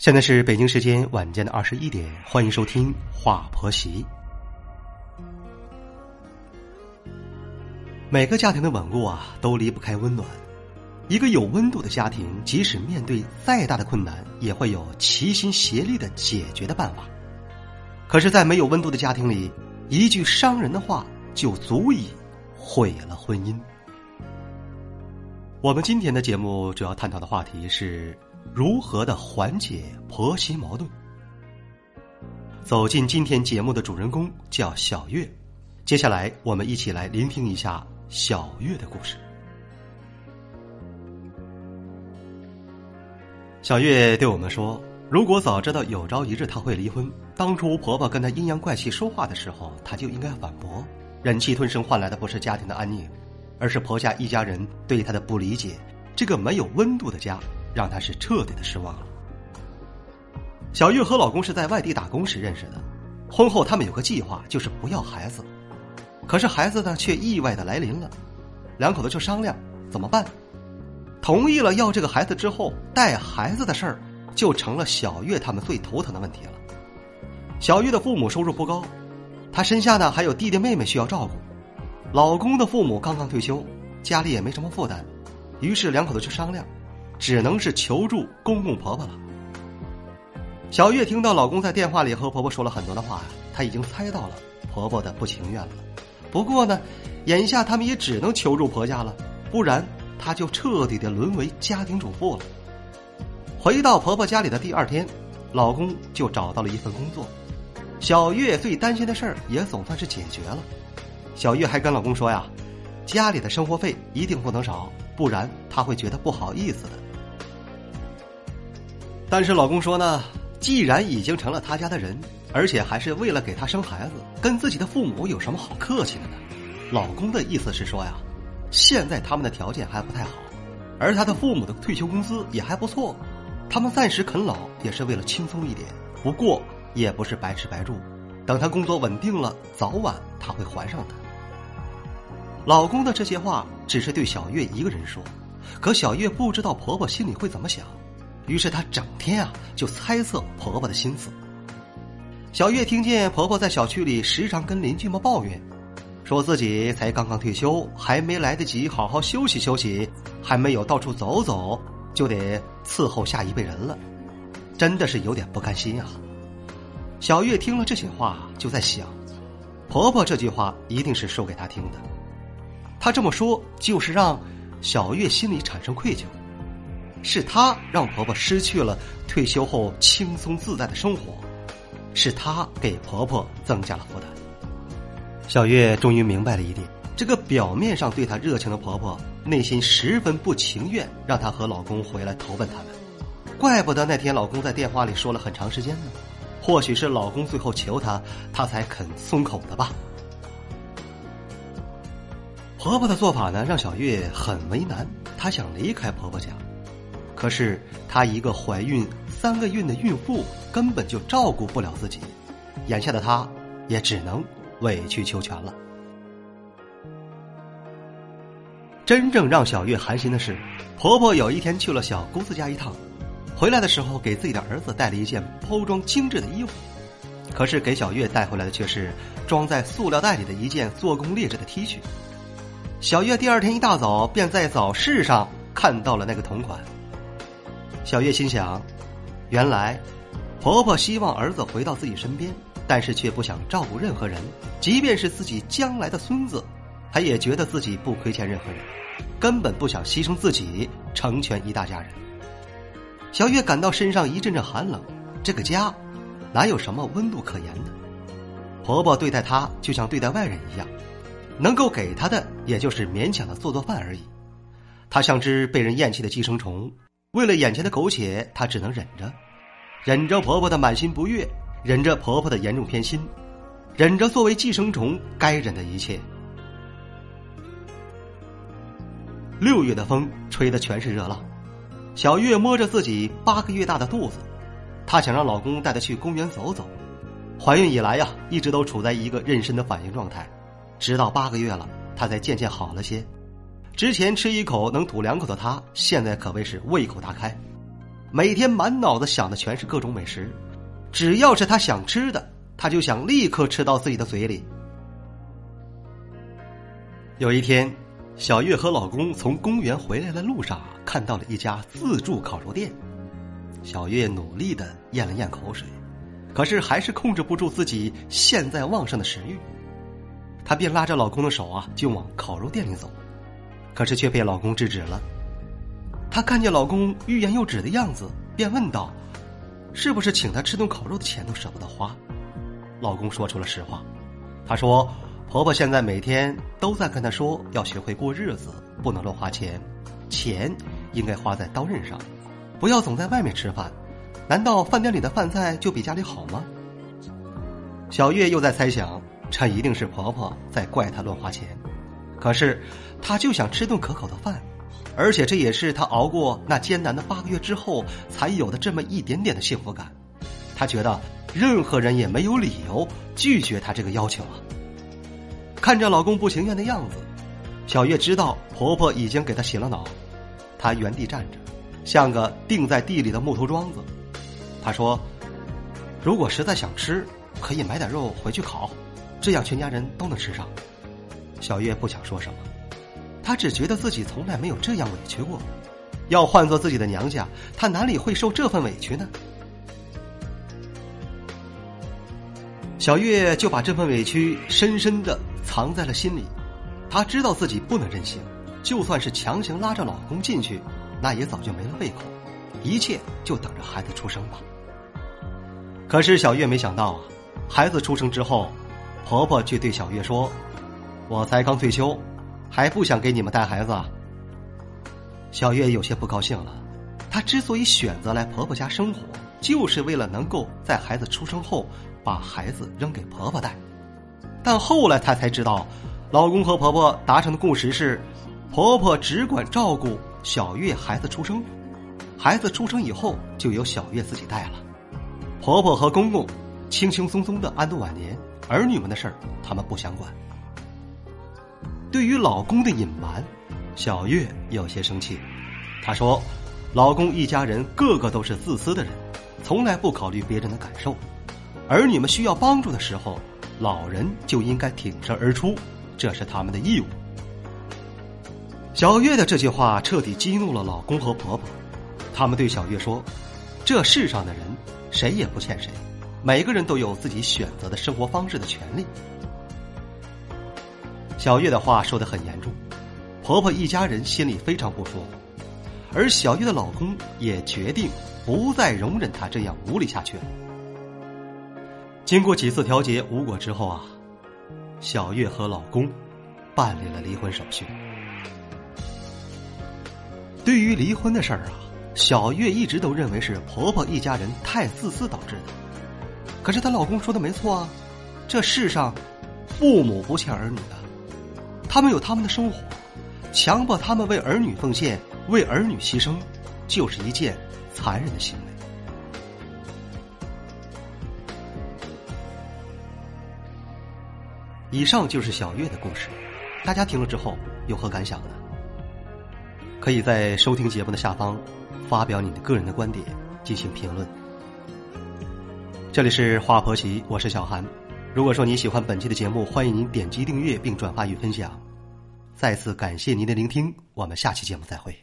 现在是北京时间晚间的二十一点，欢迎收听《话婆媳》。每个家庭的稳固啊，都离不开温暖。一个有温度的家庭，即使面对再大的困难，也会有齐心协力的解决的办法。可是，在没有温度的家庭里，一句伤人的话就足以毁了婚姻。我们今天的节目主要探讨的话题是。如何的缓解婆媳矛盾？走进今天节目的主人公叫小月，接下来我们一起来聆听一下小月的故事。小月对我们说：“如果早知道有朝一日她会离婚，当初婆婆跟她阴阳怪气说话的时候，她就应该反驳。忍气吞声换来的不是家庭的安宁，而是婆家一家人对她的不理解。这个没有温度的家。”让她是彻底的失望了。小月和老公是在外地打工时认识的，婚后他们有个计划，就是不要孩子。可是孩子呢，却意外的来临了，两口子就商量怎么办。同意了要这个孩子之后，带孩子的事儿就成了小月他们最头疼的问题了。小月的父母收入不高，她身下呢还有弟弟妹妹需要照顾，老公的父母刚刚退休，家里也没什么负担，于是两口子就商量。只能是求助公公婆婆了。小月听到老公在电话里和婆婆说了很多的话，她已经猜到了婆婆的不情愿了。不过呢，眼下他们也只能求助婆家了，不然她就彻底的沦为家庭主妇了。回到婆婆家里的第二天，老公就找到了一份工作，小月最担心的事儿也总算是解决了。小月还跟老公说呀，家里的生活费一定不能少，不然她会觉得不好意思的。但是老公说呢，既然已经成了他家的人，而且还是为了给他生孩子，跟自己的父母有什么好客气的呢？老公的意思是说呀，现在他们的条件还不太好，而他的父母的退休工资也还不错，他们暂时啃老也是为了轻松一点。不过也不是白吃白住，等他工作稳定了，早晚他会还上的。老公的这些话只是对小月一个人说，可小月不知道婆婆心里会怎么想。于是她整天啊就猜测婆婆的心思。小月听见婆婆在小区里时常跟邻居们抱怨，说自己才刚刚退休，还没来得及好好休息休息，还没有到处走走，就得伺候下一辈人了，真的是有点不甘心啊。小月听了这些话，就在想，婆婆这句话一定是说给她听的，她这么说就是让小月心里产生愧疚。是她让婆婆失去了退休后轻松自在的生活，是她给婆婆增加了负担。小月终于明白了一点：这个表面上对她热情的婆婆，内心十分不情愿让她和老公回来投奔他们。怪不得那天老公在电话里说了很长时间呢。或许是老公最后求她，她才肯松口的吧。婆婆的做法呢，让小月很为难。她想离开婆婆家。可是她一个怀孕三个月的孕妇，根本就照顾不了自己，眼下的她也只能委曲求全了。真正让小月寒心的是，婆婆有一天去了小姑子家一趟，回来的时候给自己的儿子带了一件包装精致的衣服，可是给小月带回来的却是装在塑料袋里的一件做工劣质的 T 恤。小月第二天一大早便在早市上看到了那个同款。小月心想，原来婆婆希望儿子回到自己身边，但是却不想照顾任何人，即便是自己将来的孙子，她也觉得自己不亏欠任何人，根本不想牺牲自己成全一大家人。小月感到身上一阵阵寒冷，这个家哪有什么温度可言呢？婆婆对待她就像对待外人一样，能够给她的也就是勉强的做做饭而已。她像只被人厌弃的寄生虫。为了眼前的苟且，她只能忍着，忍着婆婆的满心不悦，忍着婆婆的严重偏心，忍着作为寄生虫该忍的一切。六月的风吹的全是热浪，小月摸着自己八个月大的肚子，她想让老公带她去公园走走。怀孕以来呀，一直都处在一个妊娠的反应状态，直到八个月了，她才渐渐好了些。之前吃一口能吐两口的他，现在可谓是胃口大开。每天满脑子想的全是各种美食，只要是他想吃的，他就想立刻吃到自己的嘴里。有一天，小月和老公从公园回来的路上，看到了一家自助烤肉店。小月努力的咽了咽口水，可是还是控制不住自己现在旺盛的食欲。她便拉着老公的手啊，就往烤肉店里走，可是却被老公制止了。她看见老公欲言又止的样子，便问道：“是不是请他吃顿烤肉的钱都舍不得花？”老公说出了实话，他说：“婆婆现在每天都在跟她说，要学会过日子，不能乱花钱，钱应该花在刀刃上，不要总在外面吃饭。难道饭店里的饭菜就比家里好吗？”小月又在猜想，这一定是婆婆在怪她乱花钱，可是她就想吃顿可口的饭。而且这也是她熬过那艰难的八个月之后才有的这么一点点的幸福感。她觉得任何人也没有理由拒绝她这个要求啊。看着老公不情愿的样子，小月知道婆婆已经给她洗了脑。她原地站着，像个钉在地里的木头桩子。她说：“如果实在想吃，可以买点肉回去烤，这样全家人都能吃上。”小月不想说什么。她只觉得自己从来没有这样委屈过，要换做自己的娘家，她哪里会受这份委屈呢？小月就把这份委屈深深的藏在了心里。她知道自己不能任性，就算是强行拉着老公进去，那也早就没了胃口。一切就等着孩子出生吧。可是小月没想到啊，孩子出生之后，婆婆却对小月说：“我才刚退休。”还不想给你们带孩子，小月有些不高兴了。她之所以选择来婆婆家生活，就是为了能够在孩子出生后把孩子扔给婆婆带。但后来她才知道，老公和婆婆达成的共识是，婆婆只管照顾小月孩子出生，孩子出生以后就由小月自己带了。婆婆和公公轻轻松松的安度晚年，儿女们的事儿他们不想管。对于老公的隐瞒，小月有些生气。她说：“老公一家人个个都是自私的人，从来不考虑别人的感受。儿女们需要帮助的时候，老人就应该挺身而出，这是他们的义务。”小月的这句话彻底激怒了老公和婆婆，他们对小月说：“这世上的人谁也不欠谁，每个人都有自己选择的生活方式的权利。”小月的话说的很严重，婆婆一家人心里非常不舒服，而小月的老公也决定不再容忍她这样无理下去了。经过几次调解无果之后啊，小月和老公办理了离婚手续。对于离婚的事儿啊，小月一直都认为是婆婆一家人太自私导致的。可是她老公说的没错啊，这世上父母不欠儿女的。他们有他们的生活，强迫他们为儿女奉献、为儿女牺牲，就是一件残忍的行为。以上就是小月的故事，大家听了之后有何感想呢？可以在收听节目的下方发表你的个人的观点进行评论。这里是华婆媳，我是小韩。如果说你喜欢本期的节目，欢迎您点击订阅并转发与分享。再次感谢您的聆听，我们下期节目再会。